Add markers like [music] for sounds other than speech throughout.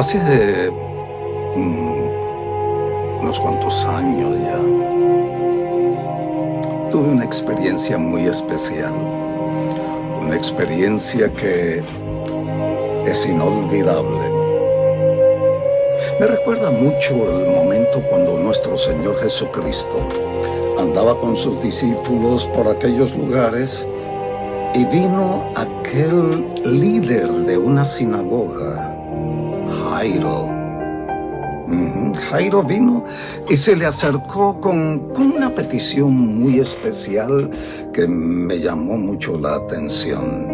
Hace mm, unos cuantos años ya tuve una experiencia muy especial, una experiencia que es inolvidable. Me recuerda mucho el momento cuando nuestro Señor Jesucristo andaba con sus discípulos por aquellos lugares y vino aquel líder de una sinagoga, Jairo. Jairo vino y se le acercó con, con, una petición muy especial que me llamó mucho la atención.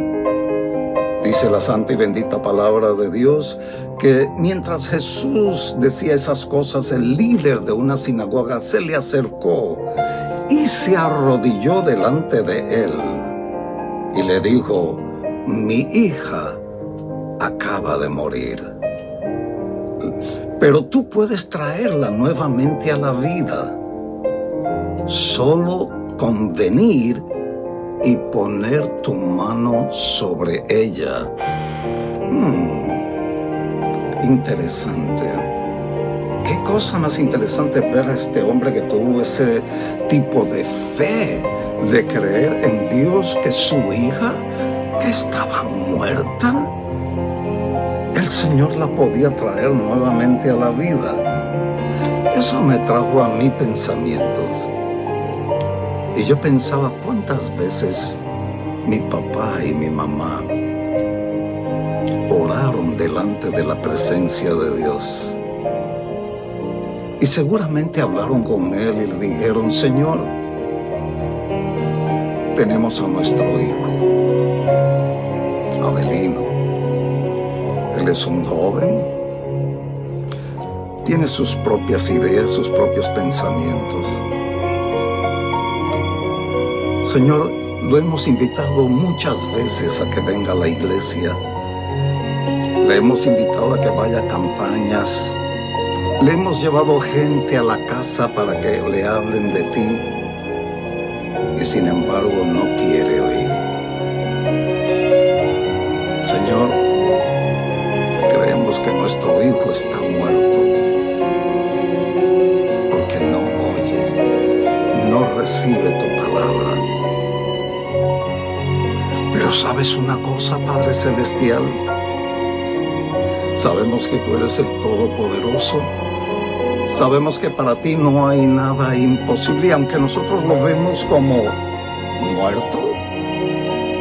Dice la santa y bendita palabra de Dios que mientras Jesús decía esas cosas, el líder de una sinagoga se le acercó y se arrodilló delante de él y le dijo, mi hija acaba de morir, pero tú puedes traerla nuevamente a la vida, solo con venir y poner tu mano sobre ella. Hmm, interesante. Qué cosa más interesante ver a este hombre que tuvo ese tipo de fe, de creer en Dios que su hija, que estaba muerta, el Señor la podía traer nuevamente a la vida. Eso me trajo a mí pensamientos. Y yo pensaba cuántas veces mi papá y mi mamá oraron delante de la presencia de Dios. Y seguramente hablaron con Él y le dijeron, Señor, tenemos a nuestro hijo, Abelino. Es un joven, tiene sus propias ideas, sus propios pensamientos. Señor, lo hemos invitado muchas veces a que venga a la iglesia. Le hemos invitado a que vaya a campañas. Le hemos llevado gente a la casa para que le hablen de ti. Y sin embargo no quiere está muerto. Porque no oye, no recibe tu palabra. Pero sabes una cosa, Padre Celestial. Sabemos que tú eres el Todopoderoso. Sabemos que para ti no hay nada imposible, aunque nosotros lo vemos como muerto.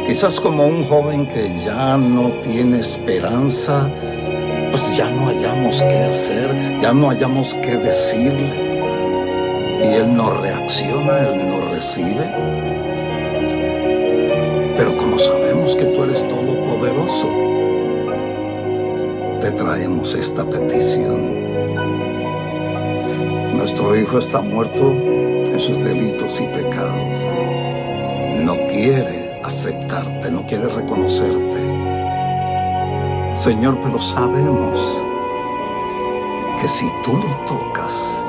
Quizás como un joven que ya no tiene esperanza, pues ya no hayamos qué hacer, ya no hayamos qué decirle. Y él no reacciona, él no recibe. Pero como sabemos que tú eres todopoderoso, te traemos esta petición. Nuestro hijo está muerto en sus delitos y pecados. No quiere aceptarte, no quiere reconocerte. Señor, pero sabemos que si tú lo tocas,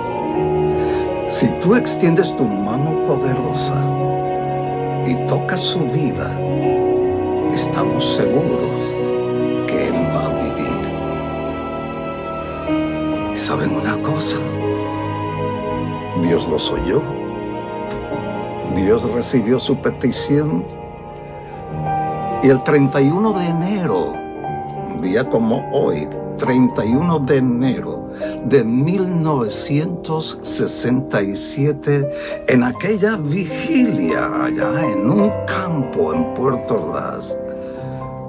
si tú extiendes tu mano poderosa, y toca su vida, estamos seguros que Él va a vivir. ¿Y saben una cosa? Dios los oyó. Dios recibió su petición. Y el 31 de enero, como hoy, 31 de enero de 1967, en aquella vigilia allá en un campo en Puerto Ordaz,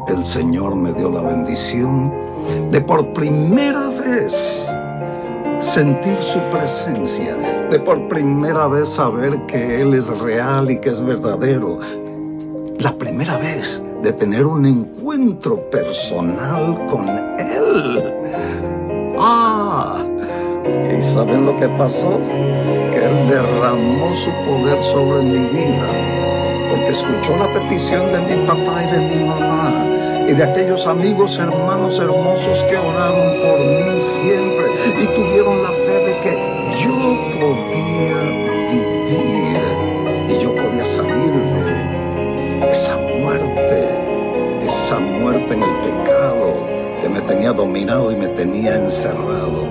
el Señor me dio la bendición de por primera vez sentir su presencia, de por primera vez saber que Él es real y que es verdadero. La primera vez de tener un encuentro personal con Él. Ah, ¿y saben lo que pasó? Que Él derramó su poder sobre mi vida, porque escuchó la petición de mi papá y de mi mamá y de aquellos amigos, hermanos hermosos que oraron por mí siempre y tuvieron la fe de que yo podía en el pecado, que me tenía dominado y me tenía encerrado.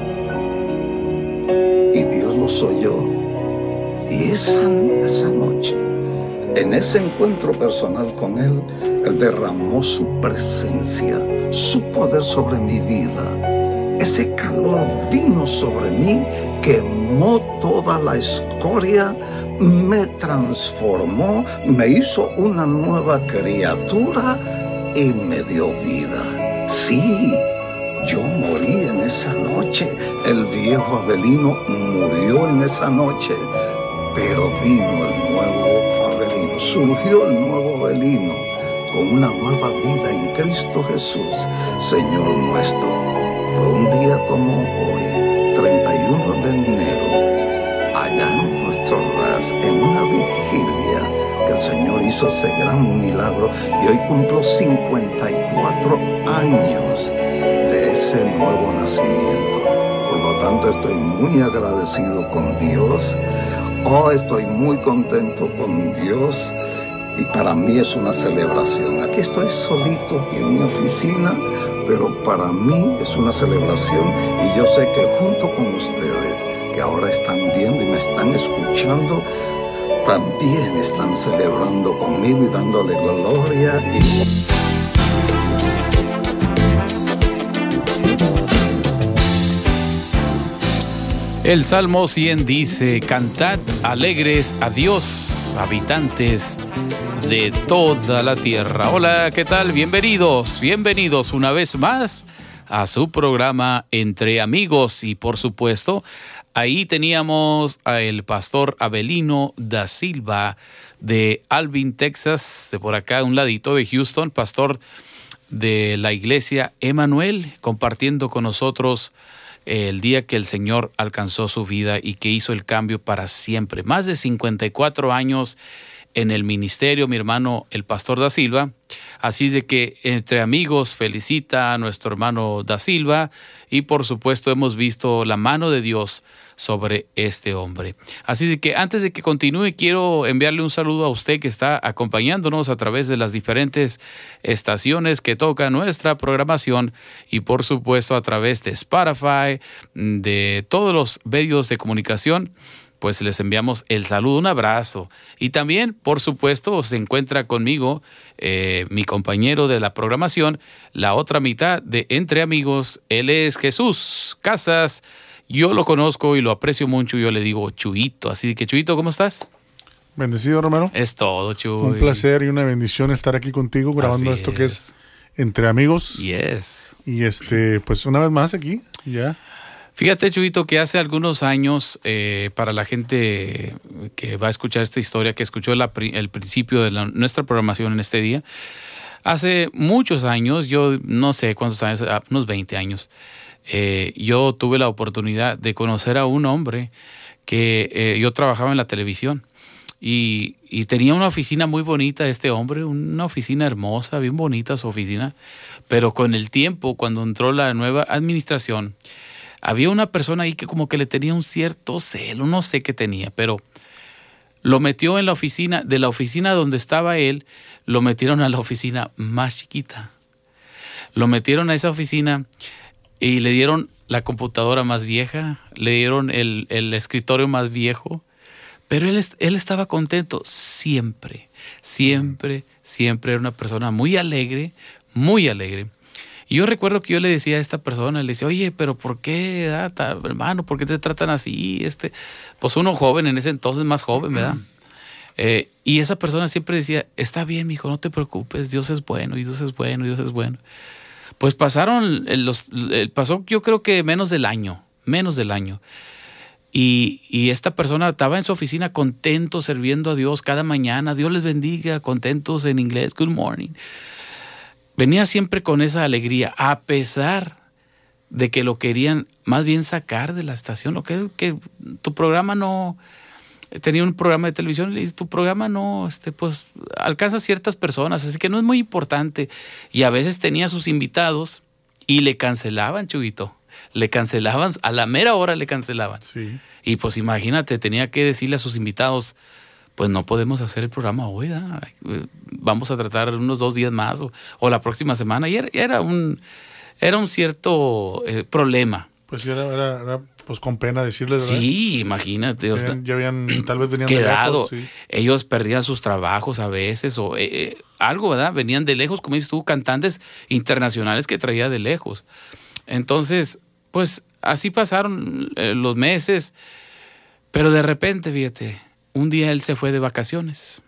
Y Dios los oyó. Y esa, esa noche, en ese encuentro personal con Él, Él derramó su presencia, su poder sobre mi vida. Ese calor vino sobre mí, quemó toda la escoria, me transformó, me hizo una nueva criatura y me dio vida. Sí, yo morí en esa noche. El viejo Abelino murió en esa noche. Pero vino el nuevo Abelino. Surgió el nuevo Abelino con una nueva vida en Cristo Jesús, Señor nuestro. Fue un día como hoy, 31 de enero, allá en Puerto Ordaz, en una vigilia que el Señor hizo ese gran milagro y hoy cumplo 54 años de ese nuevo nacimiento. Por lo tanto, estoy muy agradecido con Dios. Oh, estoy muy contento con Dios y para mí es una celebración. Aquí estoy solito en mi oficina, pero para mí es una celebración y yo sé que junto con ustedes que ahora están viendo y me están escuchando, también están celebrando conmigo y dándole gloria y... El Salmo 100 dice, cantad alegres a Dios, habitantes de toda la tierra. Hola, ¿qué tal? Bienvenidos, bienvenidos una vez más a su programa Entre Amigos y por supuesto ahí teníamos al pastor Abelino da Silva de Alvin, Texas, de por acá un ladito de Houston, pastor de la iglesia Emanuel, compartiendo con nosotros el día que el Señor alcanzó su vida y que hizo el cambio para siempre. Más de 54 años en el ministerio, mi hermano el pastor da Silva. Así de que entre amigos felicita a nuestro hermano da Silva y por supuesto hemos visto la mano de Dios sobre este hombre. Así de que antes de que continúe, quiero enviarle un saludo a usted que está acompañándonos a través de las diferentes estaciones que toca nuestra programación y por supuesto a través de Spotify, de todos los medios de comunicación pues les enviamos el saludo, un abrazo. Y también, por supuesto, se encuentra conmigo eh, mi compañero de la programación, la otra mitad de Entre Amigos, él es Jesús Casas. Yo lo conozco y lo aprecio mucho. Yo le digo Chuito. Así que, Chuito, ¿cómo estás? Bendecido, Romero. Es todo, Chuito. Un placer y una bendición estar aquí contigo grabando esto que es Entre Amigos. Yes. Y este, pues una vez más aquí, ya. Fíjate, Chuito, que hace algunos años, eh, para la gente que va a escuchar esta historia, que escuchó el principio de nuestra programación en este día, hace muchos años, yo no sé cuántos años, ah, unos 20 años, eh, yo tuve la oportunidad de conocer a un hombre que eh, yo trabajaba en la televisión y, tenía una oficina muy bonita este hombre, una oficina hermosa, bien bonita su oficina, pero con el tiempo, cuando entró la nueva administración, había una persona ahí que como que le tenía un cierto celo, no sé qué tenía, pero lo metió en la oficina, de la oficina donde estaba él, lo metieron a la oficina más chiquita. Lo metieron a esa oficina y le dieron la computadora más vieja, le dieron el, escritorio más viejo, pero él, él estaba contento siempre, siempre, siempre era una persona muy alegre, muy alegre. Y yo recuerdo que yo le decía a esta persona, le decía, oye, pero ¿por qué, hermano? ¿Por qué te tratan así? Este, pues uno joven, en ese entonces más joven, ¿verdad? Eh, y esa persona siempre decía, está bien, hijo, no te preocupes, Dios es bueno, y Dios es bueno, y Dios es bueno. Pues pasaron, los, pasó yo creo que menos del año, menos del año. Y, y, esta persona estaba en su oficina contento, sirviendo a Dios cada mañana. Dios les bendiga, contentos en inglés, good morning. Venía siempre con esa alegría, a pesar de que lo querían más bien sacar de la estación, lo que es que tu programa no, tenía un programa de televisión y le dice, tu programa no, este, pues alcanza a ciertas personas, así que no es muy importante. Y a veces tenía sus invitados y le cancelaban, Chubito. Le cancelaban, a la mera hora le cancelaban. Sí. Y pues imagínate, tenía que decirle a sus invitados, pues no podemos hacer el programa hoy, vamos a tratar unos dos días más o, la próxima semana. Y era, un, era un cierto eh, problema. Pues era, era, pues con pena decirles, Sí, imagínate. ya habían, [clears throat] tal vez venían quedado. De lejos, Ellos perdían sus trabajos a veces o eh, eh, algo, ¿verdad? Venían de lejos, como dices tú, cantantes internacionales que traía de lejos. Entonces, pues así pasaron los meses, pero de repente, fíjate, un día él se fue de vacaciones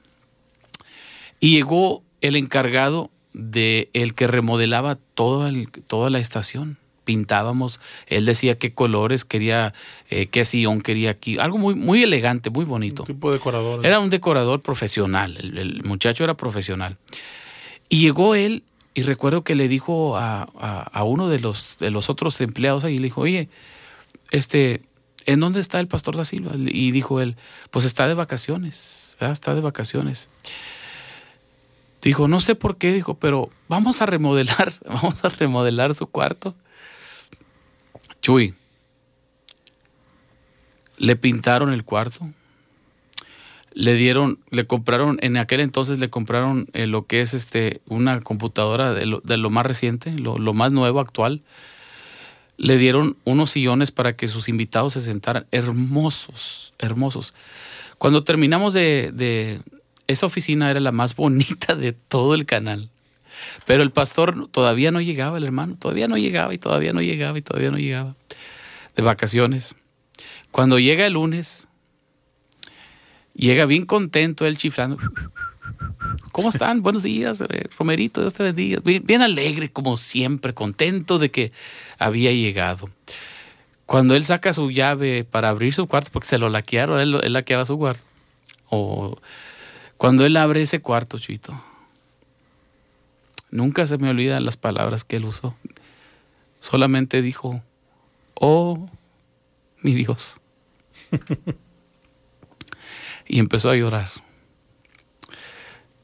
y llegó el encargado de el que remodelaba toda, toda la estación. Pintábamos, él decía qué colores quería, eh, qué sillón quería aquí, algo muy, muy elegante, muy bonito. Un tipo de decorador. Era un decorador profesional, el, muchacho era profesional. Y llegó él y recuerdo que le dijo a, a, uno de los, de los otros empleados ahí, le dijo, oye, este, ¿en dónde está el pastor da Silva? Y dijo él, pues está de vacaciones, está de vacaciones. Dijo, no sé por qué, dijo, pero vamos a remodelar, [laughs] vamos a remodelar su cuarto. Chuy, le pintaron el cuarto, le dieron, le compraron, en aquel entonces le compraron eh, lo que es este, una computadora de lo, más reciente, lo, más nuevo, actual. Le dieron unos sillones para que sus invitados se sentaran, hermosos, hermosos. Cuando terminamos de, esa oficina era la más bonita de todo el canal. Pero el pastor todavía no llegaba, el hermano, todavía no llegaba y todavía no llegaba y todavía no llegaba. De vacaciones. Cuando llega el lunes, llega bien contento él chiflando. ¿Cómo están? Buenos días, eh, Romerito, Dios te bendiga. Bien, alegre, como siempre, contento de que había llegado. Cuando él saca su llave para abrir su cuarto, porque se lo laquearon, él, él laqueaba su cuarto. O cuando él abre ese cuarto, Chito, nunca se me olvidan las palabras que él usó. Solamente dijo, oh, mi Dios. [laughs] y empezó a llorar.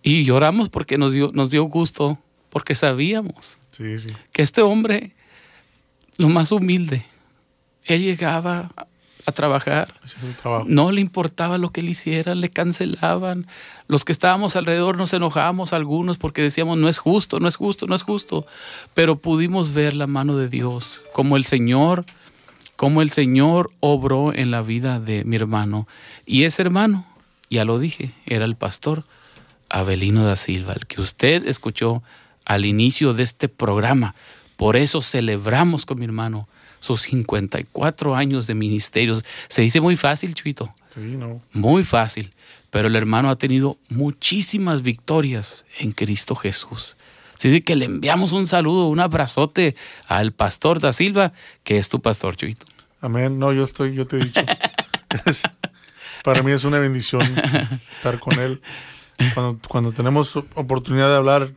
Y lloramos porque nos dio, nos dio gusto, porque sabíamos que este hombre, lo más humilde, él llegaba a trabajar. No le importaba lo que él hiciera, le cancelaban. Los que estábamos alrededor nos enojábamos algunos porque decíamos, no es justo, no es justo, no es justo. Pero pudimos ver la mano de Dios, como el Señor, como el Señor obró en la vida de mi hermano. Y ese hermano, ya lo dije, era el pastor Abelino da Silva, el que usted escuchó al inicio de este programa. Por eso celebramos con mi hermano sus 54 años de ministerios. Se dice muy fácil, Chuito. Sí, no. Muy fácil. Pero el hermano ha tenido muchísimas victorias en Cristo Jesús. Así que le enviamos un saludo, un abrazote al pastor da Silva, que es tu pastor, Chuito. Amén. No, yo estoy, yo te he dicho. [laughs] para mí es una bendición estar con él. Cuando, cuando tenemos oportunidad de hablar,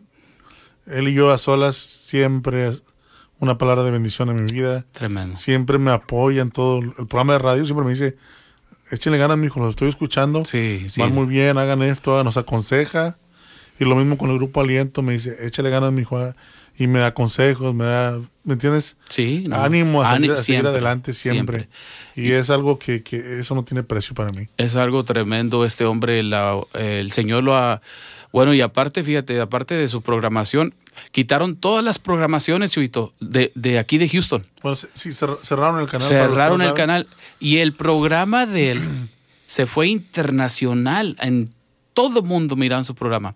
él y yo a solas, siempre una palabra de bendición en mi vida. Tremendo. Siempre me apoya en todo el programa de radio, siempre me dice, échenle ganas, mijo, los estoy escuchando. Sí, sí. Van muy bien, hagan esto, nos aconseja. Y lo mismo con el grupo Aliento, me dice, échale ganas, mijo, ah", y me da consejos, me da, ¿me entiendes? Sí. Ánimo a, seguir, adelante siempre. Y, es algo que, que, eso no tiene precio para mí. Es algo tremendo, este hombre, la, el Señor lo ha... Bueno, y aparte, fíjate, aparte de su programación, quitaron todas las programaciones, Chuito, de, de aquí de Houston. Bueno, sí, cerraron el canal. Cerraron el canal. Y el programa de él [clears throat] se fue internacional. En todo mundo miraban su programa.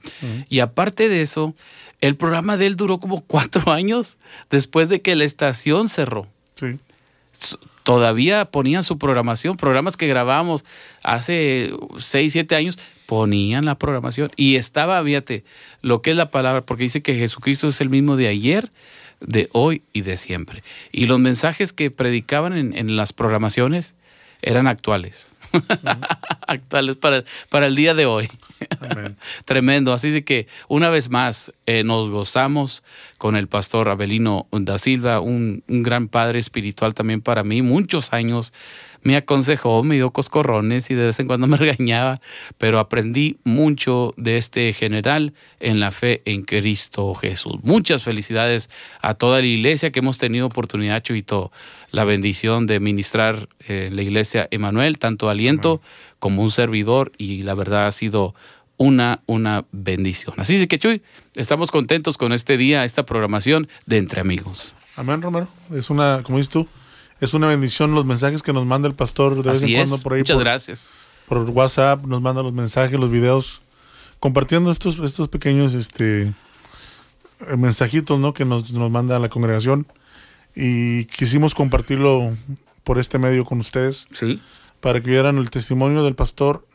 Y aparte de eso, el programa de él duró como [laughs] cuatro años después de que la estación cerró. Sí todavía ponían su programación, programas que grabábamos hace seis, siete años, ponían la programación y estaba, fíjate, lo que es la palabra, porque dice que Jesucristo es el mismo de ayer, de hoy y de siempre. Y los mensajes que predicaban en, las programaciones eran actuales, [laughs] actuales para, para el día de hoy. [laughs] Tremendo. Así que una vez más eh, nos gozamos con el pastor Abelino da Silva, un, un, gran padre espiritual también para mí, muchos años. Me aconsejó, me dio coscorrones y de vez en cuando me [laughs] regañaba, pero aprendí mucho de este general en la fe en Cristo Jesús. Muchas felicidades a toda la iglesia que hemos tenido oportunidad, Chuito, la bendición de ministrar en eh, la iglesia Emanuel, tanto aliento como un servidor y la verdad ha sido una, una bendición. Así que Chuy, estamos contentos con este día, esta programación de Entre Amigos. Amén, Romero. Es una, como dices tú, es una bendición los mensajes que nos manda el pastor de vez Así en es. cuando por ahí. Muchas por, gracias. por WhatsApp, nos manda los mensajes, los videos, compartiendo estos, estos pequeños este, eh, mensajitos ¿no? que nos, nos manda la congregación. Y quisimos compartirlo por este medio con ustedes Sí. para que vieran el testimonio del pastor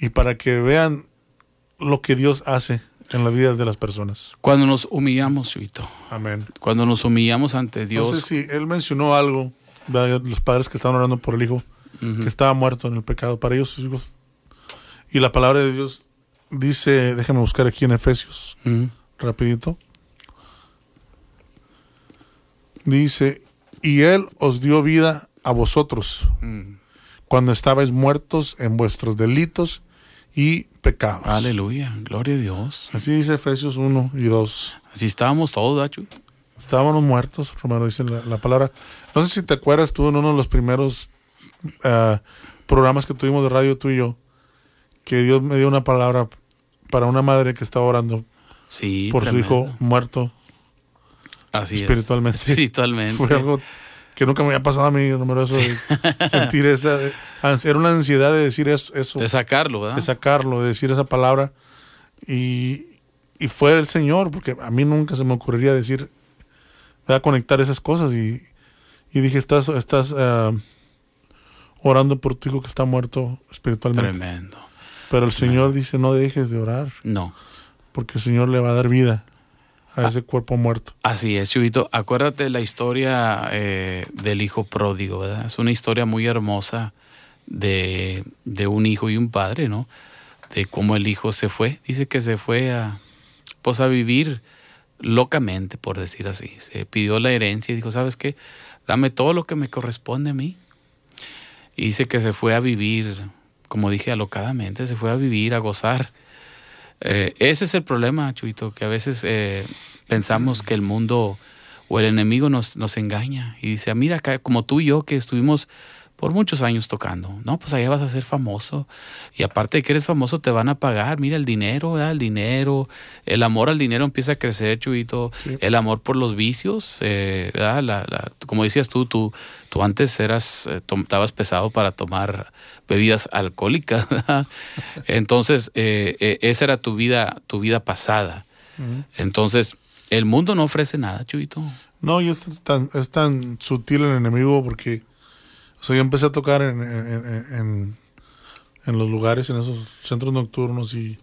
y para que vean lo que Dios hace en la vida de las personas. Cuando nos humillamos, Chuito. Amén. Cuando nos humillamos ante Dios. No sé si él mencionó algo, ¿verdad? los padres que estaban orando por el hijo, que estaba muerto en el pecado, para ellos sus hijos. Y la palabra de Dios dice, déjame buscar aquí en Efesios, Ujú. rapidito. Dice, y él os dio vida a vosotros cuando estabais muertos en vuestros delitos y pecados. Aleluya. Gloria a Dios. Así dice Efesios 1 y 2. Así estábamos todos, ¿verdad, Chuy? Estábamos muertos, Romero, dice la, la palabra. No sé si te acuerdas tú en uno de los primeros ah, programas que tuvimos de radio tú y yo, que Dios me dio una palabra para una madre que estaba orando Sí. por su hijo muerto. Así es. espiritualmente. Espiritualmente. [laughs] Fue algo que nunca me había pasado a mí, Romero, eso de [laughs] sentir esa... eh, Era una ansiedad de decir eso, eso De sacarlo, ¿verdad? de sacarlo, de decir esa palabra. Y, y fue el Señor, porque a mí nunca se me ocurriría decir, a conectar esas cosas. Y, y dije, estás, estás ah, orando por tu hijo que está muerto espiritualmente. Tremendo. Pero el Señor dice, no dejes de orar, No. porque el Señor le va a dar vida Ah. a ese cuerpo muerto. Así es, Chuyito. Acuérdate la historia eh, del hijo pródigo, ¿verdad? Es una historia muy hermosa de, de un hijo y un padre, ¿no? De cómo el hijo se fue. Dice que se fue a, pues a vivir locamente, por decir así. Se pidió la herencia y dijo, ¿sabes qué? Dame todo lo que me corresponde a mí. Y dice que se fue a vivir, como dije, alocadamente, se fue a vivir, a gozar. Eh, ese es el problema, Chuito, que a veces eh, pensamos que el mundo o el enemigo nos, nos engaña y dice, "Ah, mira, como tú y yo que estuvimos por muchos años tocando, no, pues allá vas a ser famoso y aparte de que eres famoso te van a pagar, mira el dinero, ¿verdad? el dinero, el amor al dinero empieza a crecer, Chuito, Sí. el amor por los vicios, eh, ¿verdad? La- la- como decías tú, tú, tú antes eras, eh, tom- estabas pesado para tomar bebidas alcohólicas, [laughs] ¿verdad? entonces eh, eh, esa era tu vida, tu vida pasada, entonces el mundo no ofrece nada, Chuito. No, y es tan, es tan sutil el enemigo porque, o sea, yo empecé a tocar en, en, en- en los lugares, en esos centros nocturnos y,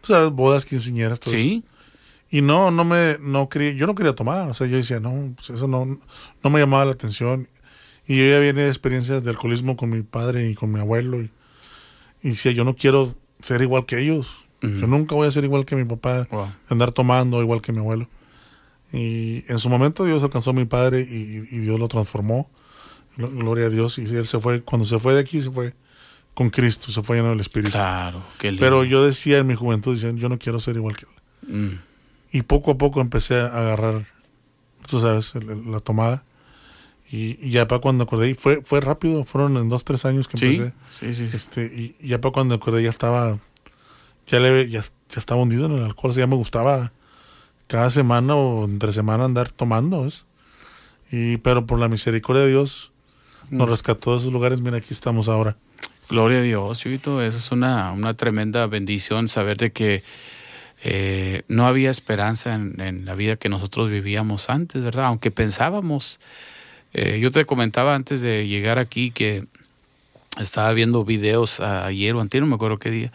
tú sabes, bodas, quinceañeras, todo eso. Sí, Y no, no me, no quería, yo no quería tomar, o sea, yo decía, no, pues eso no, no me llamaba la atención. Y yo ya venía de experiencias de alcoholismo con mi padre y con mi abuelo y, y decía, yo no quiero ser igual que ellos. Yo nunca voy a ser igual que mi papá, Wow. andar tomando igual que mi abuelo. Y en su momento Dios alcanzó a mi padre y, y Dios lo transformó. Glo- Gloria a Dios. Y él se fue, cuando se fue de aquí, se fue con Cristo, se fue lleno del Espíritu. claro, qué lindo. Pero yo decía en mi juventud, decía, yo no quiero ser igual que él. Mm, Y poco a poco empecé a agarrar, tú sabes, la tomada. Y, y ya para cuando acordé, y fue, fue rápido, fueron en dos, tres años que empecé. sí, sí, sí. Este, y, y ya para cuando acordé ya estaba, ya le, ya, ya estaba hundido en el alcohol, o sea, ya me gustaba cada semana o entre semana andar tomando, ¿ves? Y, pero por la misericordia de Dios nos rescató de esos lugares, mira, aquí estamos ahora. Gloria a Dios, Chuito. Eso es una, una tremenda bendición saber de que eh, no había esperanza en, la vida que nosotros vivíamos antes, ¿verdad? Aunque pensábamos, eh, yo te comentaba antes de llegar aquí que estaba viendo videos ayer o antes, no me acuerdo qué día,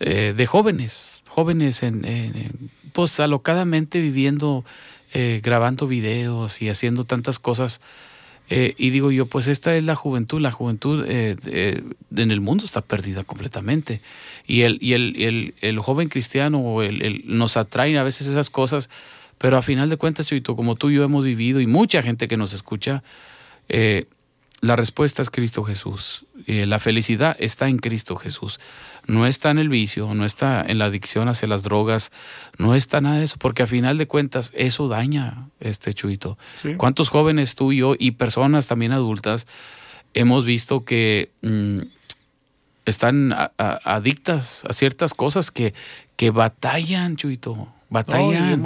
eh, de jóvenes, jóvenes en, en- pues alocadamente viviendo, grabando videos y haciendo tantas cosas. Eh, y digo yo, pues esta es la juventud, la juventud eh, eh, en el mundo está perdida completamente. Y el, y el, el, el joven cristiano nos atraen a veces esas cosas, pero a final de cuentas, Chuito, como tú y yo hemos vivido y mucha gente que nos escucha, eh, la respuesta es Cristo Jesús. Eh, la felicidad está en Cristo Jesús. No está en el vicio, no está en la adicción hacia las drogas, no está nada de eso, porque a final de cuentas eso daña este chuito. Sí. ¿Cuántos jóvenes tú y yo y personas también adultas hemos visto que mm, están a- a- adictas a ciertas cosas que, que batallan, chuito? Batallan.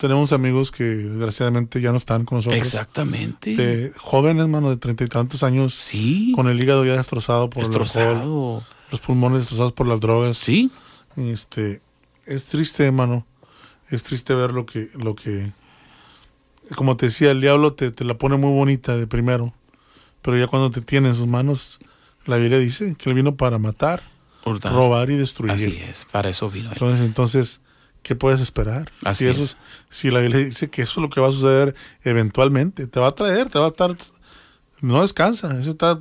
Tenemos amigos que desgraciadamente ya no están con nosotros. Exactamente. De jóvenes, mano, de treinta y tantos años. Sí. Con el hígado ya destrozado por el alcohol, los pulmones destrozados por las drogas. Sí. Este, es triste, hermano. Es triste ver lo que, lo que, como te decía, el diablo te, te la pone muy bonita de primero, pero ya cuando te tiene en sus manos, la Biblia dice que él vino para matar, robar y destruir. Así es, para eso vino. Entonces, entonces, ¿qué puedes esperar? Así si, eso es. si la Biblia dice que eso es lo que va a suceder eventualmente, te va a traer, te va a estar, no descansa, eso está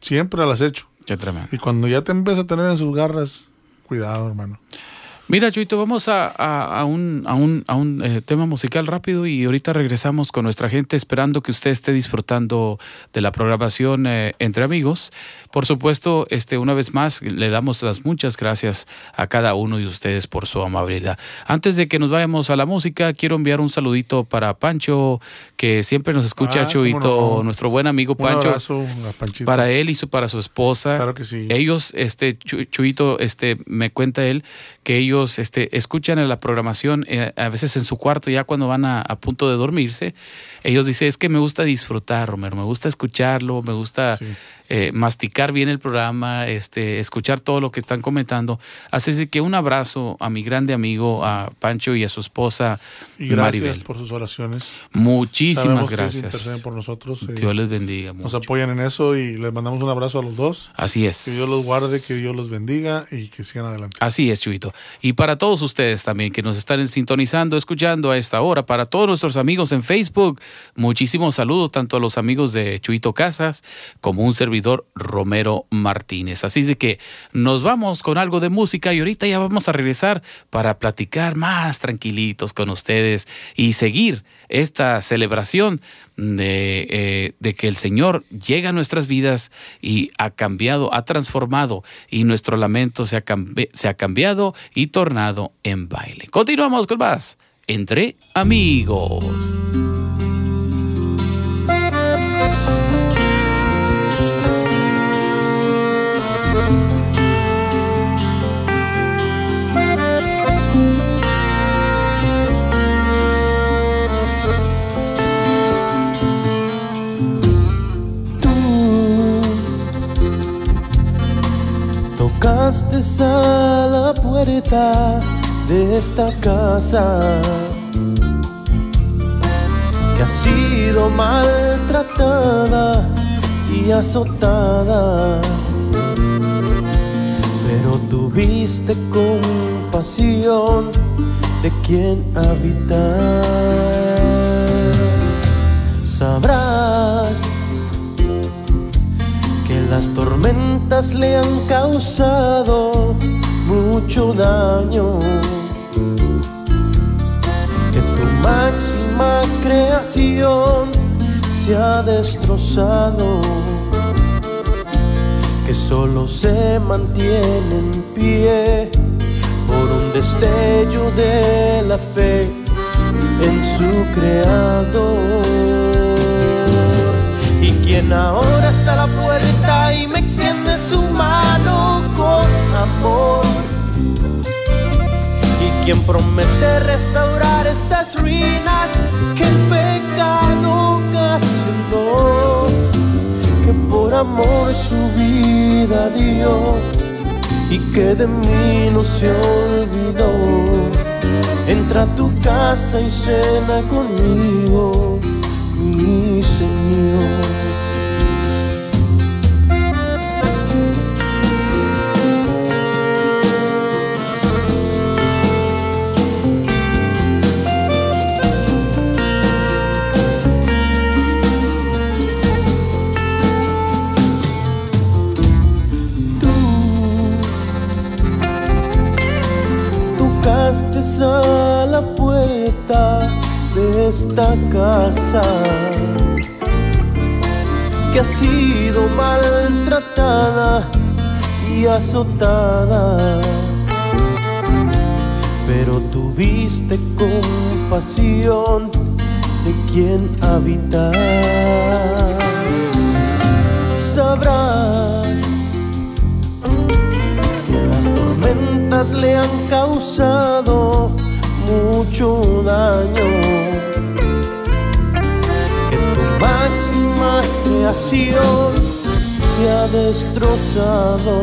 siempre al acecho. Qué tremendo. Y cuando ya te empieza a tener en sus garras, cuidado, hermano. Mira, Chuito, vamos a, a, un, a un, a un eh, tema musical rápido y ahorita regresamos con nuestra gente esperando que usted esté disfrutando de la programación eh, entre amigos. Por supuesto, este, una vez más, le damos las muchas gracias a cada uno de ustedes por su amabilidad. Antes de que nos vayamos a la música, quiero enviar un saludito para Pancho, que siempre nos escucha, Ah, Chuito, no. nuestro buen amigo Un Pancho. abrazo a. Para él y su, para su esposa. Claro que sí. Ellos, este, Chu- Chuito, este, me cuenta él que ellos este, escuchan en la programación, eh, a veces en su cuarto, ya cuando van a, punto de dormirse. Ellos dicen, es que me gusta disfrutar, Romero, me gusta escucharlo, me gusta. Eh, masticar bien el programa, este, escuchar todo lo que están comentando. Así que un abrazo a mi grande amigo, a Pancho y a su esposa, Y gracias Maribel. por sus oraciones. Muchísimas Sabemos que gracias. interceden por nosotros. eh, Dios les bendiga. nos apoyan en eso y les mandamos un abrazo a los dos. Así es. Que Dios los guarde, que Dios los bendiga y que sigan adelante. Así es, Chuito. Y para todos ustedes también que nos están sintonizando, escuchando a esta hora, para todos nuestros amigos en Facebook, muchísimos saludos tanto a los amigos de Chuito Casas como un servidor Romero Martínez. Así de que nos vamos con algo de música y ahorita ya vamos a regresar para platicar más tranquilitos con ustedes y seguir esta celebración de, eh, que el Señor llega a nuestras vidas y ha cambiado, ha transformado y nuestro lamento se ha cambiado y tornado en baile. Continuamos con más entre amigos. Tocaste a la puerta de esta casa que ha sido maltratada y azotada, pero tuviste compasión de quien habitar. Sabrás las tormentas le han causado mucho daño. Que tu máxima creación se ha destrozado. Que solo se mantiene en pie por un destello de la fe en su creador y quien ahora está la y me extiende su mano con amor. Y quien promete restaurar estas ruinas que el pecado ocasionó que por amor su vida dio y que de mí no se olvidó. Entra a tu casa y cena conmigo mi Señor. De esta casa que ha sido maltratada y azotada, pero tuviste compasión de quien habitar. Sabrás que las tormentas le han causado mucho daño. Que tu máxima creación se ha destrozado.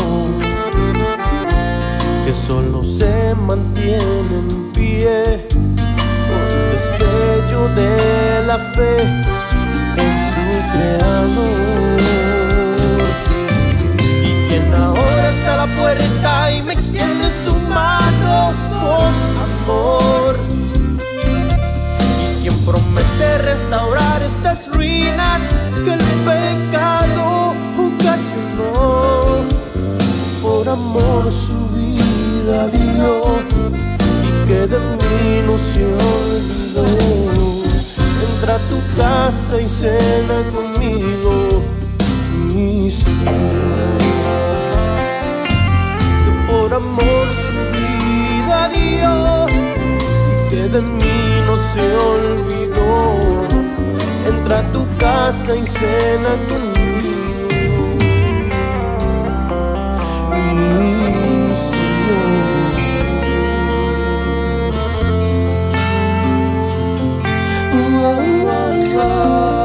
Que solo se mantiene en pie con destello de la fe en su creador ahora está a la puerta y me extiende su mano con Y quien promete restaurar estas ruinas que el pecado ocasionó. Por amor su vida dio y que de mí no se. Entra a tu casa y cena conmigo, mi por amor su vida dio de mí no se olvidó. Entra a tu casa y cena conmigo. Mi Señor.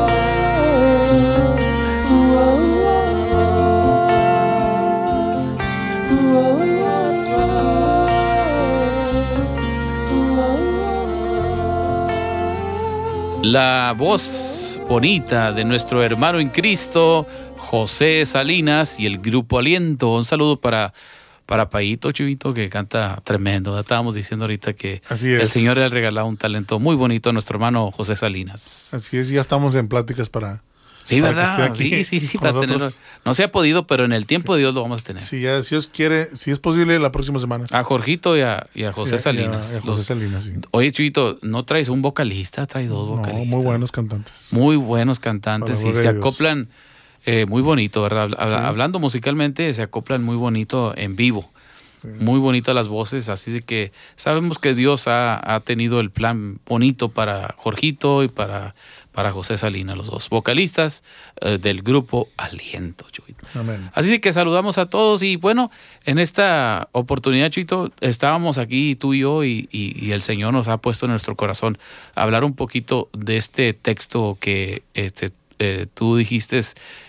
La voz bonita de nuestro hermano en Cristo, José Salinas y el grupo Aliento. Un saludo para, para Payito Chivito que canta tremendo. Estábamos diciendo ahorita que el Señor le ha regalado un talento muy bonito a nuestro hermano José Salinas. Así es, ya estamos en pláticas para, Sí, ¿verdad? Sí, sí, sí, para tenerlo. No se ha podido, pero en el tiempo de Dios lo vamos a tener. Sí, ya, si Dios quiere, si es posible, la próxima semana. A Jorgito y a, José Salinas. a, José Salinas, sí. Oye, Chuito, ¿no traes un vocalista? Traes dos vocalistas. muy buenos cantantes. Muy buenos cantantes y se acoplan eh, muy bonito, ¿verdad? Hablando musicalmente, se acoplan muy bonito en vivo. Muy bonitas las voces, así que sabemos que Dios ha, ha tenido el plan bonito para Jorgito y para para José Salina, los dos vocalistas eh, del grupo Aliento, Chuito. Amén. Así que saludamos a todos y bueno, en esta oportunidad, Chuito, estábamos aquí tú y yo y, el Señor nos ha puesto en nuestro corazón hablar un poquito de este texto que este, eh, tú dijiste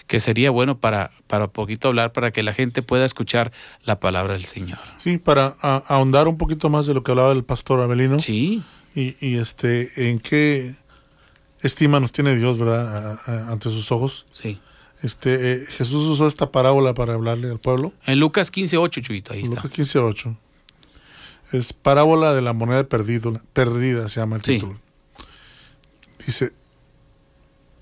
que sería bueno para, para poquito hablar, para que la gente pueda escuchar la palabra del Señor. Sí, para ahondar un poquito más de lo que hablaba el pastor Abelino. Sí. Y, y este, en qué estima nos tiene Dios, ¿verdad? ante sus ojos. Sí. Este, eh, Jesús usó esta parábola para hablarle al pueblo. En Lucas 15.8, Chuyito, ahí está. Lucas 15.8. Es parábola de la moneda perdido, perdida, se llama el título. Dice,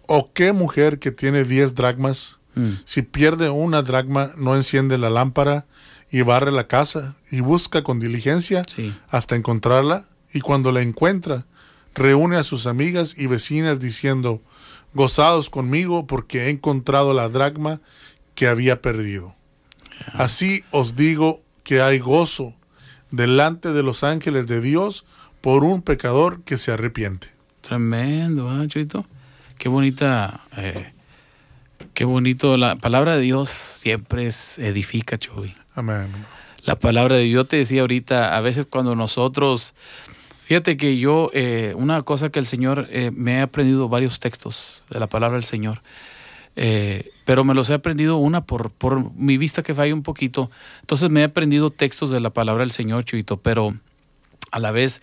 ¿o qué mujer que tiene 10 dracmas, mm. si pierde una dracma, no enciende la lámpara y barre la casa y busca con diligencia hasta encontrarla? Y cuando la encuentra, reúne a sus amigas y vecinas diciendo, gozados conmigo porque he encontrado la dracma que había perdido. Así os digo que hay gozo delante de los ángeles de Dios por un pecador que se arrepiente. Tremendo, ¿eh, Qué bonita, eh, qué bonito. La palabra de Dios siempre es edifica, Chuy. Amén. La palabra de Dios te decía ahorita, a veces cuando nosotros Fíjate que yo, eh, una cosa que el Señor, eh, me he aprendido varios textos de la palabra del Señor, eh, pero me los he aprendido una por, por mi vista que falla un poquito. Entonces me he aprendido textos de la palabra del Señor, Chuito, pero a la vez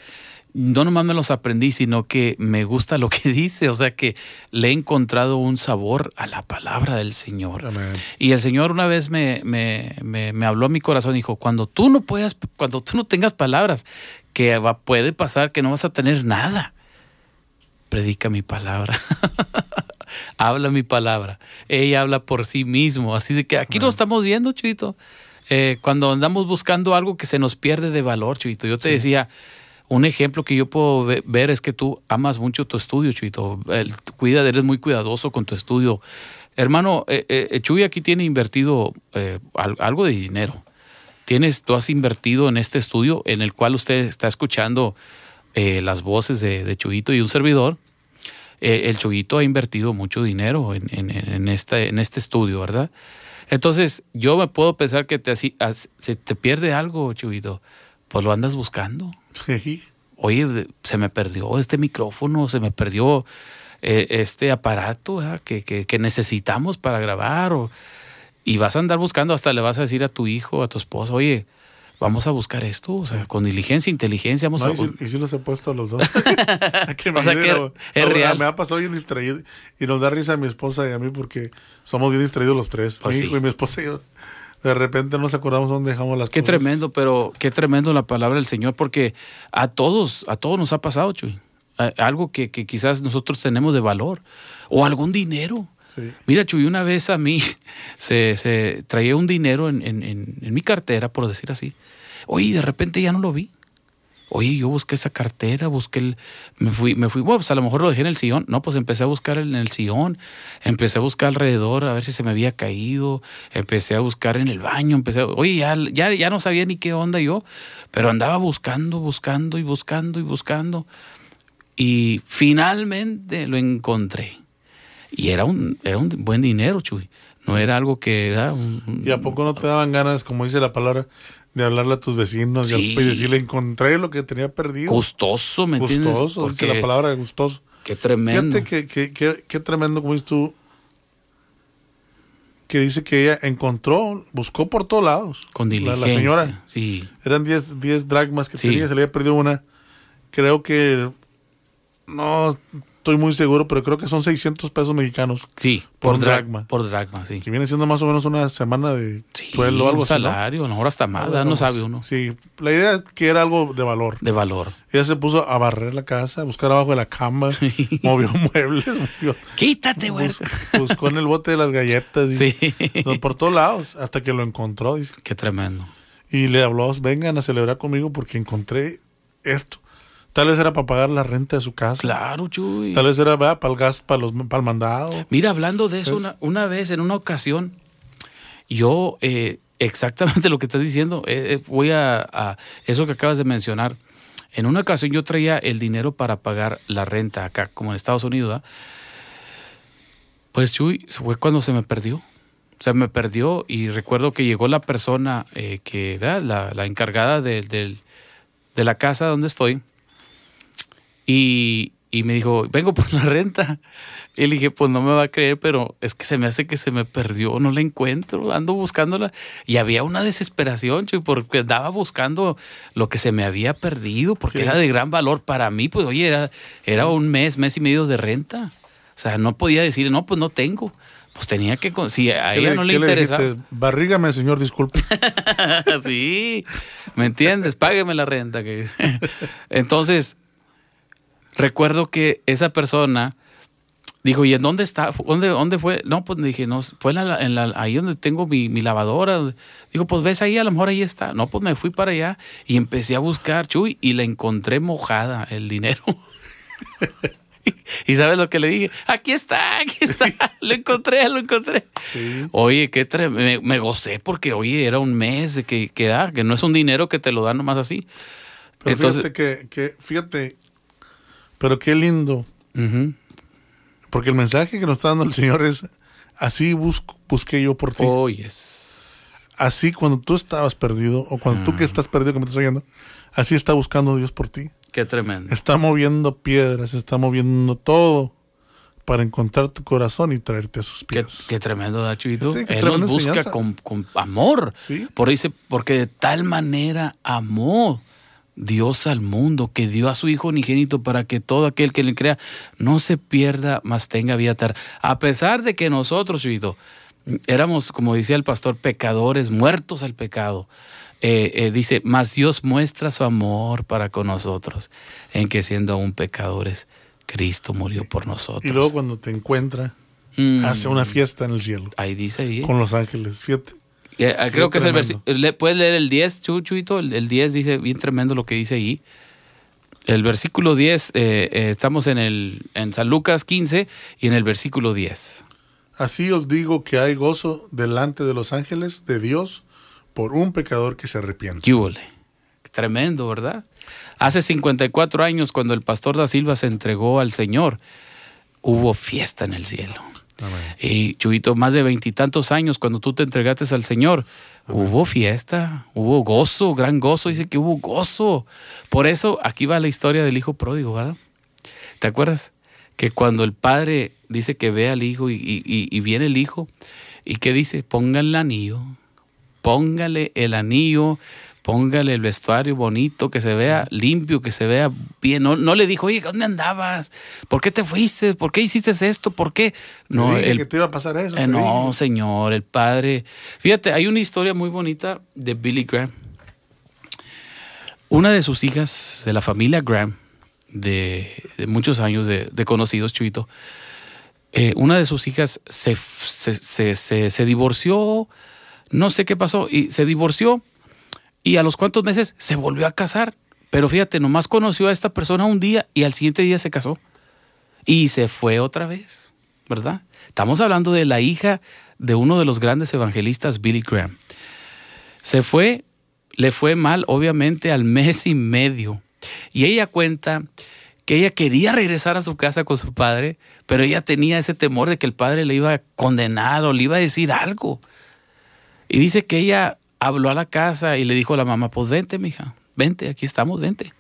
no nomás me los aprendí, sino que me gusta lo que [laughs] dice, o sea que le he encontrado un sabor a la palabra del Señor. Y el Señor una vez me, me, me, habló a mi corazón y dijo, cuando tú no puedas, cuando tú no tengas palabras, que va, puede pasar que no vas a tener nada. Predica mi palabra. [laughs] habla mi palabra. Ella habla por sí mismo. Así de que aquí lo estamos viendo, Chuito. Eh, cuando andamos buscando algo que se nos pierde de valor, Chuito. Yo te decía, un ejemplo que yo puedo ver es que tú amas mucho tu estudio, Chuito. cuida, eres muy cuidadoso con tu estudio. Hermano, eh, eh, Chuy aquí tiene invertido algo de dinero tienes, tú has invertido en este estudio en el cual usted está escuchando eh, las voces de, de, Chuyito y un servidor. Eh, el Chuyito ha invertido mucho dinero en, en, este, en este estudio, ¿verdad? Entonces, yo me puedo pensar que te, así, te pierde algo, Chuyito, pues lo andas buscando. Sí. oye, se me perdió este micrófono, se me perdió eh, este aparato que, que- que necesitamos para grabar. o- y vas a andar buscando, hasta le vas a decir a tu hijo, a tu esposa, oye, vamos a buscar esto, o sea, con diligencia, inteligencia, vamos No, a... y, sí, y sí los he puesto a los dos. [laughs] [laughs] Que me O sea, que es real. Me ha pasado bien distraído. Y nos da risa a mi esposa y a mí porque somos bien distraídos los tres. Pues mi sí. hijo y mi esposa y yo. De repente nos acordamos dónde dejamos las Qué cosas. tremendo, pero qué tremendo la palabra del Señor, porque a todos, a todos nos ha pasado, Chuy. A- Algo que, que quizás nosotros tenemos de valor, o algún dinero. Mira, Chuy, una vez a mí [laughs] se, se traía un dinero en, en- en- mi cartera, por decir así. Oye, de repente ya no lo vi. Oye, yo busqué esa cartera, busqué el. Me fui, me fui, bueno, pues a lo mejor lo dejé en el sillón. No, pues empecé a buscar en el sillón, empecé a buscar alrededor a ver si se me había caído, empecé a buscar en el baño, empecé a, Oye, ya, ya, ya no sabía ni qué onda yo, pero andaba buscando, buscando y buscando y buscando. Y finalmente lo encontré. Y era un, era un buen dinero, Chuy. No era algo que. ¿verdad? Un- un- ¿Y a poco no te daban ganas, como dice la palabra, de hablarle a tus vecinos y Sí. y decirle, encontré lo que tenía perdido? gustoso, ¿me entiendes? Gustoso, dice la palabra gustoso. Qué tremendo. Fíjate que, que, que- qué tremendo, como dices tú, que dice que ella encontró, buscó por todos lados. Con diligencia. La, señora. Sí. Eran 10 10 dracmas que Sí. tenía, se le había perdido una. Creo que, no estoy muy seguro, pero creo que son 600 pesos mexicanos. Sí, Por por, un dra- dracma. Por dracma, sí. Que viene siendo más o menos una semana de Sí, sueldo o algo así. salario, a lo mejor hasta no sabe uno. Sí, la idea es que era algo de valor. De valor. Ella se puso a barrer la casa, a buscar abajo de la cama, [laughs] movió muebles, movió, Quítate, güey. bus- buscó en el bote de las galletas, y- Sí. no, por todos lados, hasta que lo encontró. dice. Qué tremendo. Y le habló, vengan a celebrar conmigo porque encontré esto. Tal vez era para pagar la renta de su casa. Claro, Chuy. Tal vez era ¿verdad? para el gas, para, los, para el mandado. Mira, hablando de eso, Es- una, una vez, en una ocasión, yo, eh, exactamente [laughs] lo que estás diciendo, eh, eh, voy a, a eso que acabas de mencionar. En una ocasión yo traía el dinero para pagar la renta acá, como en Estados Unidos, ¿verdad? Pues Chuy, fue cuando se me perdió. Se me perdió y recuerdo que llegó la persona eh, que, ¿verdad? La, la encargada de, del- de la casa donde estoy y, y me dijo, vengo por la renta. Y le dije, pues no me va a creer, pero es que se me hace que se me perdió, no la encuentro, ando buscándola. Y había una desesperación, Chuy, porque andaba buscando lo que se me había perdido, porque Sí. era de gran valor para mí. Pues oye, era, era un mes, mes y medio de renta. O sea, no podía decir, no, pues no tengo. Pues tenía que, si a ¿Qué ella no le interesaba. Barrígame, señor, disculpe. [laughs] sí, ¿me entiendes? Págueme la renta. Que. [laughs] Entonces, recuerdo que esa persona dijo, ¿y en dónde está? ¿Dónde, dónde fue? No, pues dije, no, fue en la- en la- ahí donde tengo mi, mi lavadora. Dijo, pues ves ahí, a lo mejor ahí está. No, pues me fui para allá y empecé a buscar, Chuy, y la encontré mojada, el dinero. [laughs] ¿Y sabes lo que le dije? Aquí está, aquí está. [laughs] Lo encontré, lo encontré. Oye, qué me, me gocé porque, oye, era un mes que, que, da, que no es un dinero que te lo dan nomás así. Pero Entonces, fíjate que, que, fíjate, pero qué lindo. Porque el mensaje que nos está dando el Señor es, así busco, busqué yo por ti. Es- Así cuando tú estabas perdido, o cuando tú que Ah. estás perdido, que me estás oyendo, así está buscando Dios por ti. qué tremendo. Está moviendo piedras, está moviendo todo para encontrar tu corazón y traerte a sus Qué, pies. qué tremendo, ¿verdad, Chuyito? Sí, qué Él nos busca con amor. Sí. Por dice, porque de tal manera amó Dios al mundo que dio a su Hijo unigénito para que todo aquel que le crea no se pierda, mas tenga vida eterna. A pesar de que nosotros, Chuyito, éramos, como decía el pastor, pecadores, muertos al pecado. Eh, eh, dice, mas Dios muestra su amor para con nosotros, en que siendo aún pecadores, Cristo murió por nosotros. Y luego cuando te encuentra, Mm. hace una fiesta en el cielo Ahí dice ahí. ¿eh? con los ángeles. Fíjate. Eh, ah, creo que es el versículo. ¿Puedes leer el 10, Chu- Chuito? El, el 10 dice bien tremendo lo que dice ahí. El versículo 10, eh, eh, estamos en, el, en San Lucas 15 y en el versículo 10. Así os digo que hay gozo delante de los ángeles de Dios por un pecador que se arrepiente. ¿Qué? Tremendo, ¿verdad? Hace 54 años, cuando el pastor da Silva se entregó al Señor, hubo fiesta en el cielo. Y Chuito, más de veintitantos años, cuando tú te entregaste al Señor, hubo fiesta, hubo gozo, gran gozo, dice que hubo gozo. Por eso aquí va la historia del hijo pródigo, ¿verdad? ¿Te acuerdas? Que cuando el padre dice que ve al hijo y, viene el hijo, y que dice, póngale el anillo, póngale el anillo, póngale el vestuario bonito, que se vea limpio, que se vea bien. No, no le dijo, oye, ¿dónde andabas? ¿Por qué te fuiste? ¿Por qué hiciste esto? ¿Por qué? No, el, que te iba a pasar eso. Eh, no, señor, el padre. Fíjate, hay una historia muy bonita de Billy Graham. Una de sus hijas de la familia Graham, de, muchos años de, conocidos, Chuito, eh, una de sus hijas se, se, se, se divorció, no sé qué pasó, y se divorció y a los cuantos meses se volvió a casar. Pero fíjate, nomás conoció a esta persona un día y al siguiente día se casó. Y se fue otra vez, ¿verdad? Estamos hablando de la hija de uno de los grandes evangelistas, Billy Graham. Se fue, le fue mal, obviamente, al mes y medio. Y ella cuenta que ella quería regresar a su casa con su padre, pero ella tenía ese temor de que el padre le iba a condenar o le iba a decir algo. Y dice que ella habló a la casa y le dijo a la mamá, pues vente, mija, vente, aquí estamos, vente.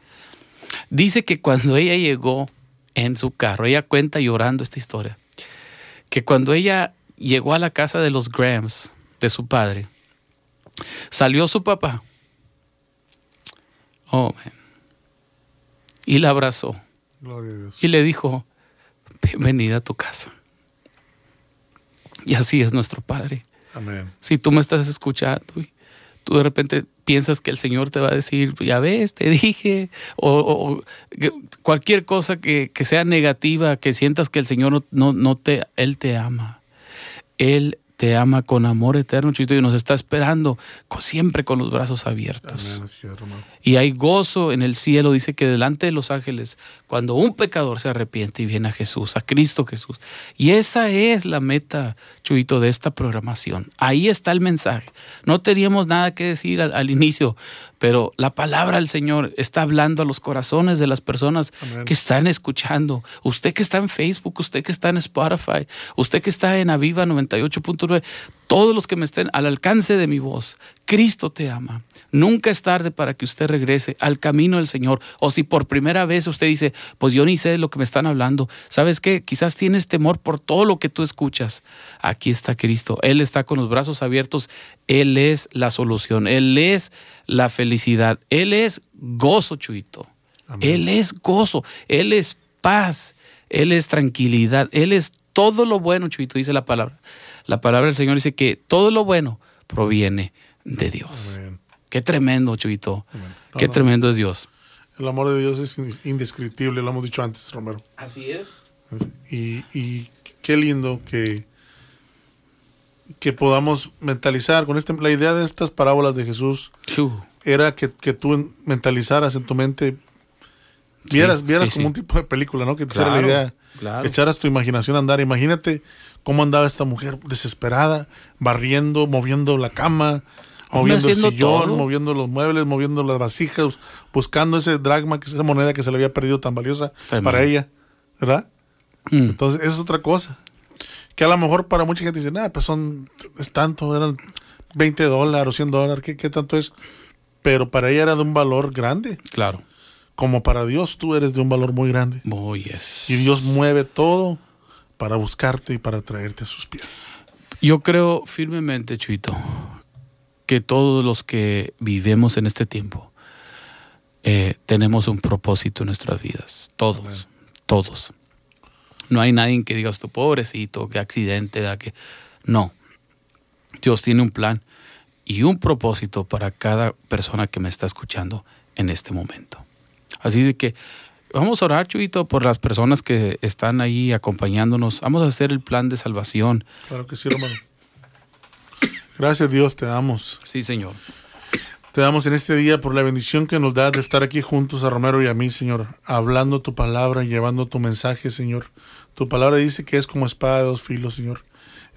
Dice que cuando ella llegó en su carro, ella cuenta llorando esta historia, que cuando ella llegó a la casa de los Grahams, de su padre, salió su papá. Oh, Y la abrazó. Y le dijo, bienvenida a tu casa. Y así es nuestro Padre. Amén. Si tú me estás escuchando tú de repente piensas que el Señor te va a decir, ya ves, te dije, o, cualquier cosa que, sea negativa, que sientas que el Señor no, no te, Él te ama. Él te ama con amor eterno, Chito, y nos está esperando siempre con los brazos abiertos. y hay gozo en el cielo, dice que delante de los ángeles, cuando un pecador se arrepiente y viene a Jesús, a Cristo Jesús. Y esa es la meta, Chuito, de esta programación. Ahí está el mensaje. No teníamos nada que decir al inicio, pero la palabra del Señor está hablando a los corazones de las personas que están escuchando. Usted que está en Facebook, usted que está en Spotify, usted que está en Aviva 98.9, todos los que me estén al alcance de mi voz, Cristo te ama. Nunca es tarde para que usted regrese al camino del Señor. O si por primera vez usted dice, pues yo ni sé de lo que me están hablando. ¿Sabes qué? Quizás tienes temor por todo lo que tú escuchas. Aquí está Cristo. Él está con los brazos abiertos. Él es la solución. Él es la felicidad. Él es gozo, Chuito. Él es gozo. Él es paz. Él es tranquilidad. Él es todo lo bueno, Chuito, dice la palabra. La palabra del Señor dice que todo lo bueno proviene de Dios. Qué tremendo, Chuito. Qué tremendo es Dios. El amor de Dios es indescriptible, lo hemos dicho antes, Romero. Así es. Y, qué lindo que, que podamos mentalizar con este, la idea de estas parábolas de Jesús. Era que, tú mentalizaras en tu mente, vieras, vieras como un tipo de película, ¿no? Que te la idea, echaras tu imaginación a andar. Imagínate cómo andaba esta mujer desesperada, barriendo, moviendo la cama, moviendo el sillón, moviendo los muebles, moviendo las vasijas, buscando ese dragma, que es esa moneda que se le había perdido tan valiosa para ella, ¿verdad? Mm. Entonces, esa es otra cosa. Que a lo mejor para mucha gente dice, nada, pues son, es tanto, eran 20 dólares o 100 dólares, ¿qué, ¿qué tanto es? Pero para ella era de un valor grande. Claro. Como para Dios tú eres de un valor muy grande. Oh, yes. Y Dios mueve todo para buscarte y para traerte a sus pies. Yo creo firmemente, Chuito, que todos los que vivimos en este tiempo eh, tenemos un propósito en nuestras vidas. Todos, todos. No hay nadie que diga, tu pobrecito, qué accidente, da que... No. Dios tiene un plan y un propósito para cada persona que me está escuchando en este momento. Así de que Vamos a orar, Chuito, por las personas que están ahí acompañándonos. Vamos a hacer el plan de salvación. Claro que sí, hermano. Gracias, Dios, te damos. Sí, Señor. Te damos en este día por la bendición que nos da de estar aquí juntos a Romero y a mí, Señor, hablando tu palabra, llevando tu mensaje, Señor. Tu palabra dice que es como espada de dos filos, Señor.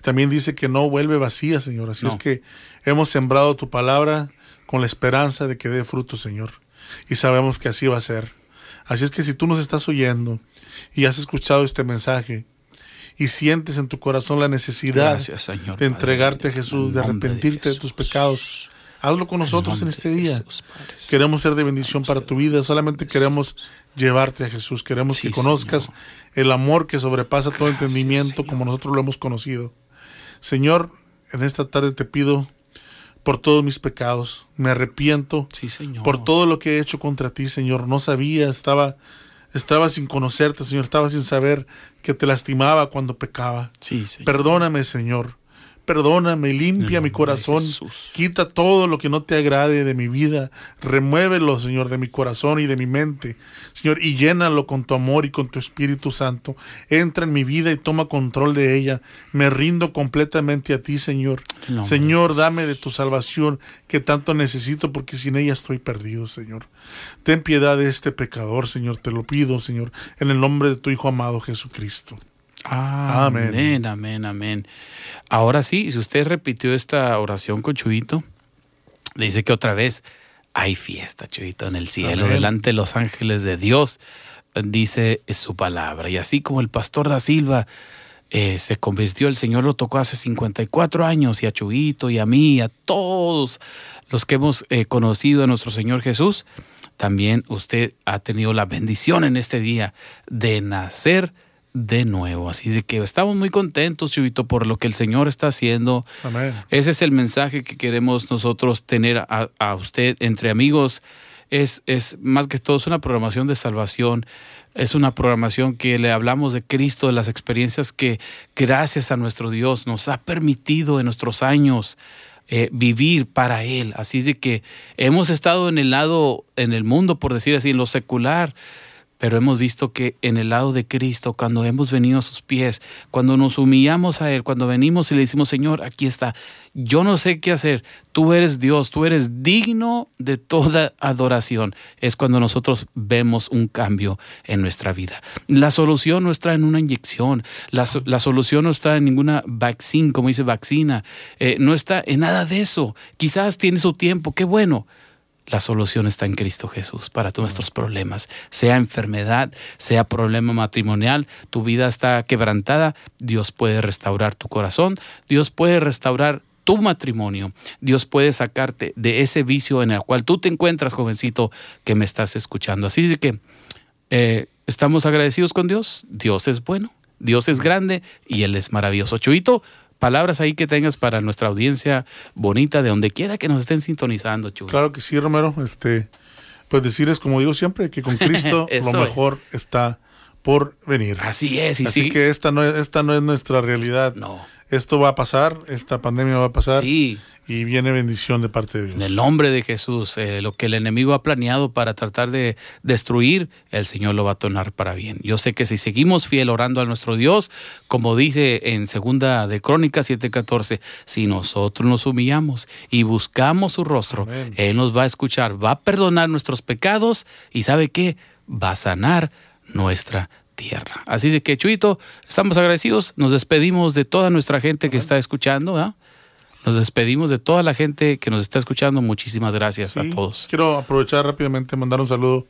También dice que no vuelve vacía, Señor. Así es que hemos sembrado tu palabra con la esperanza de que dé fruto, Señor. Y sabemos que así va a ser. Así es que si tú nos estás oyendo y has escuchado este mensaje y sientes en tu corazón la necesidad Gracias, Señor, de Padre entregarte a Jesús, de arrepentirte de, tus pecados, hazlo con nosotros en este día. Jesús, Padre Santo. Queremos ser de bendición para tu vida, solamente queremos llevarte a Jesús, queremos Sí, que conozcas Señor. el amor que sobrepasa todo entendimiento Señor. como nosotros lo hemos conocido. Señor, en esta tarde te pido por todos mis pecados, me arrepiento Sí, Señor. por todo lo que he hecho contra ti, Señor. No sabía, estaba, estaba sin conocerte, Señor, estaba sin saber que te lastimaba cuando pecaba. Sí. Perdóname, Señor. Perdóname, limpia mi corazón. Quita todo lo que no te agrade de mi vida. Remuévelo, Señor, de mi corazón y de mi mente. Señor, y llénalo con tu amor y con tu Espíritu Santo. Entra en mi vida y toma control de ella. Me rindo completamente a ti, Señor. Señor, dame de tu salvación que tanto necesito porque sin ella estoy perdido, Señor. Ten piedad de este pecador, Señor. Te lo pido, Señor, en el nombre de tu Hijo amado Jesucristo. Amén. Amén. amén, amén, Ahora sí, si usted repitió esta oración con Chuyito, dice que otra vez hay fiesta, Chuyito, en el cielo, Amén. delante de los ángeles de Dios, dice su palabra. Y así como el pastor da Silva eh, se convirtió, el Señor lo tocó hace 54 años, y a Chuyito, y a mí, y a todos los que hemos eh, conocido a nuestro Señor Jesús, también usted ha tenido la bendición en este día de nacer de nuevo. Así de que estamos muy contentos, Chubito, por lo que el Señor está haciendo. Amén. Ese es el mensaje que queremos nosotros tener a, a usted entre amigos. Es, es más que todo, es una programación de salvación. Es una programación que le hablamos de Cristo, de las experiencias que gracias a nuestro Dios nos ha permitido en nuestros años eh, vivir para Él. Así de que hemos estado en el lado, en el mundo, por decir así, en lo secular, pero hemos visto que en el lado de Cristo, cuando hemos venido a sus pies, cuando nos humillamos a Él, cuando venimos y le decimos, Señor, aquí está, yo no sé qué hacer, tú eres Dios, tú eres digno de toda adoración, es cuando nosotros vemos un cambio en nuestra vida. La solución no está en una inyección, la, la solución no está en ninguna vaccine, como dice vaccina, eh, no está en nada de eso. Quizás tiene su tiempo, qué bueno. La solución está en Cristo Jesús para todos nuestros problemas, sea enfermedad, sea problema matrimonial, tu vida está quebrantada, Dios puede restaurar tu corazón, Dios puede restaurar tu matrimonio, Dios puede sacarte de ese vicio en el cual tú te encuentras, jovencito, que me estás escuchando. Así es que eh, estamos agradecidos con Dios, Dios es bueno, Dios es grande y Él es maravilloso. Chuito, palabras ahí que tengas para nuestra audiencia bonita, de donde quiera que nos estén sintonizando, Chuito. Claro que sí, Romero. Este, pues decirles, como digo siempre, que con Cristo [laughs] lo es. mejor está por venir. Así es, y Así sí. que esta no, es, esta no es nuestra realidad. No. Esto va a pasar, esta pandemia va a pasar Sí, y viene bendición de parte de Dios. en el nombre de Jesús, eh, lo que el enemigo ha planeado para tratar de destruir, el Señor lo va a tornar para bien. Yo sé que si seguimos fiel orando a nuestro Dios, como dice en segunda de Crónicas 7:14, si nosotros nos humillamos y buscamos su rostro, Amén. Él nos va a escuchar, va a perdonar nuestros pecados y ¿sabe qué? Va a sanar nuestra tierra. Así de que, Chuito, estamos agradecidos. Nos despedimos de toda nuestra gente que está escuchando. ¿ah? Nos despedimos de toda la gente que nos está escuchando. Muchísimas gracias a todos. Quiero aprovechar rápidamente mandar un saludo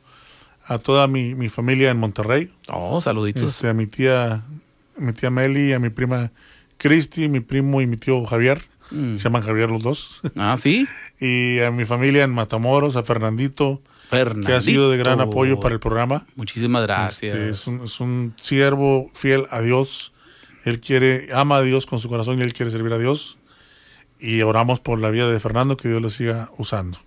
a toda mi, mi familia en Monterrey, Oh, saluditos. este, a mi tía, mi tía Meli, a mi prima Cristi, mi primo y mi tío Javier, Mm. se llaman Javier los dos, Ah, sí. [laughs] y a mi familia en Matamoros, a Fernandito, Fernandito. que ha sido de gran apoyo para el programa. Muchísimas gracias. Este, es, un, es un siervo fiel a Dios. Él quiere, ama a Dios con su corazón y él quiere servir a Dios. Y oramos por la vida de Fernando, que Dios le siga usando.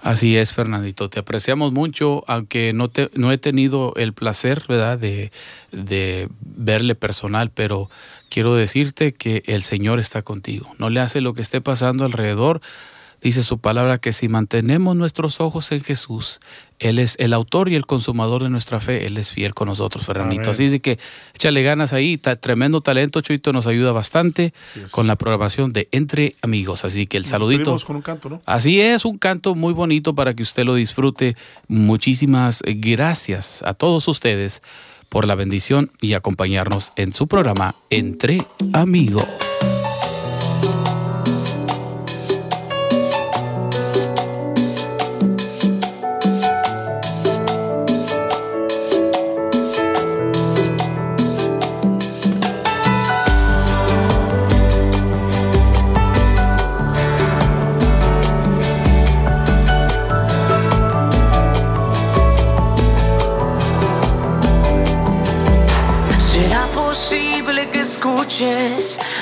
Así es, Fernandito. Te apreciamos mucho, aunque no, te, no he tenido el placer, ¿verdad?, de, de verle personal, pero quiero decirte que el Señor está contigo. No le hace lo que esté pasando alrededor. Dice su palabra que si mantenemos nuestros ojos en Jesús, Él es el autor y el consumador de nuestra fe. Él es fiel con nosotros, Fernandito. Así es que échale ganas ahí. Ta- tremendo talento, Chuito, nos ayuda bastante con la programación de Entre Amigos. Así que el Nos saludito. con un canto, ¿no? Así es, un canto muy bonito para que usted lo disfrute. Muchísimas gracias a todos ustedes por la bendición y acompañarnos en su programa Entre Amigos.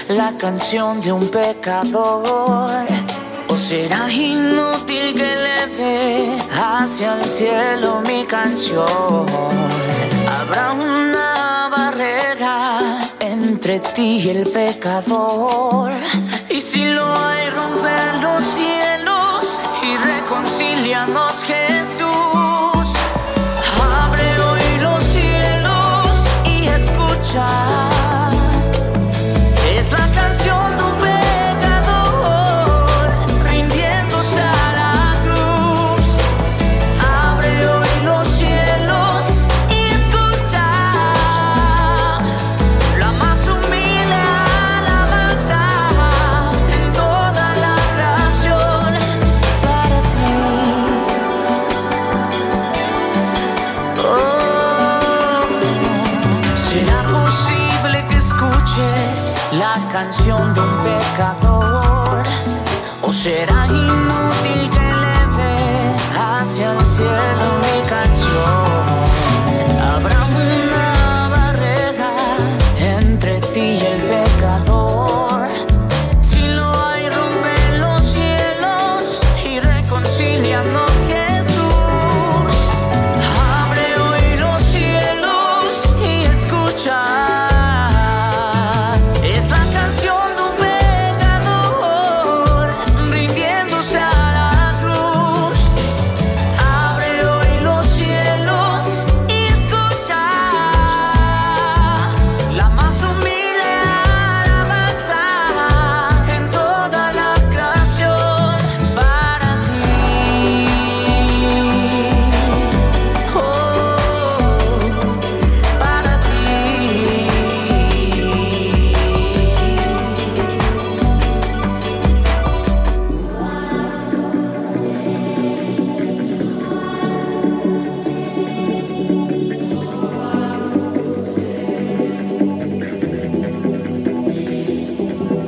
la canción de un pecador? ¿O será inútil que le dé hacia el cielo mi canción? Habrá una barrera entre ti y el pecador. Y si lo hay, romper los cielos y reconciliarnos que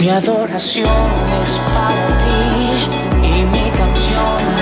Mi adoración es para ti y mi canción.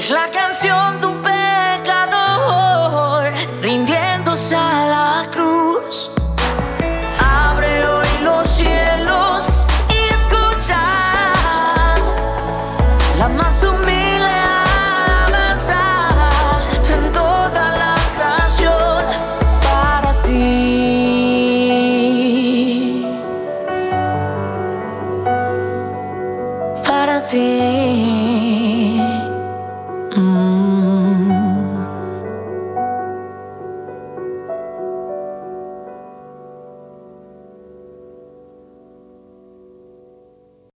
It's like.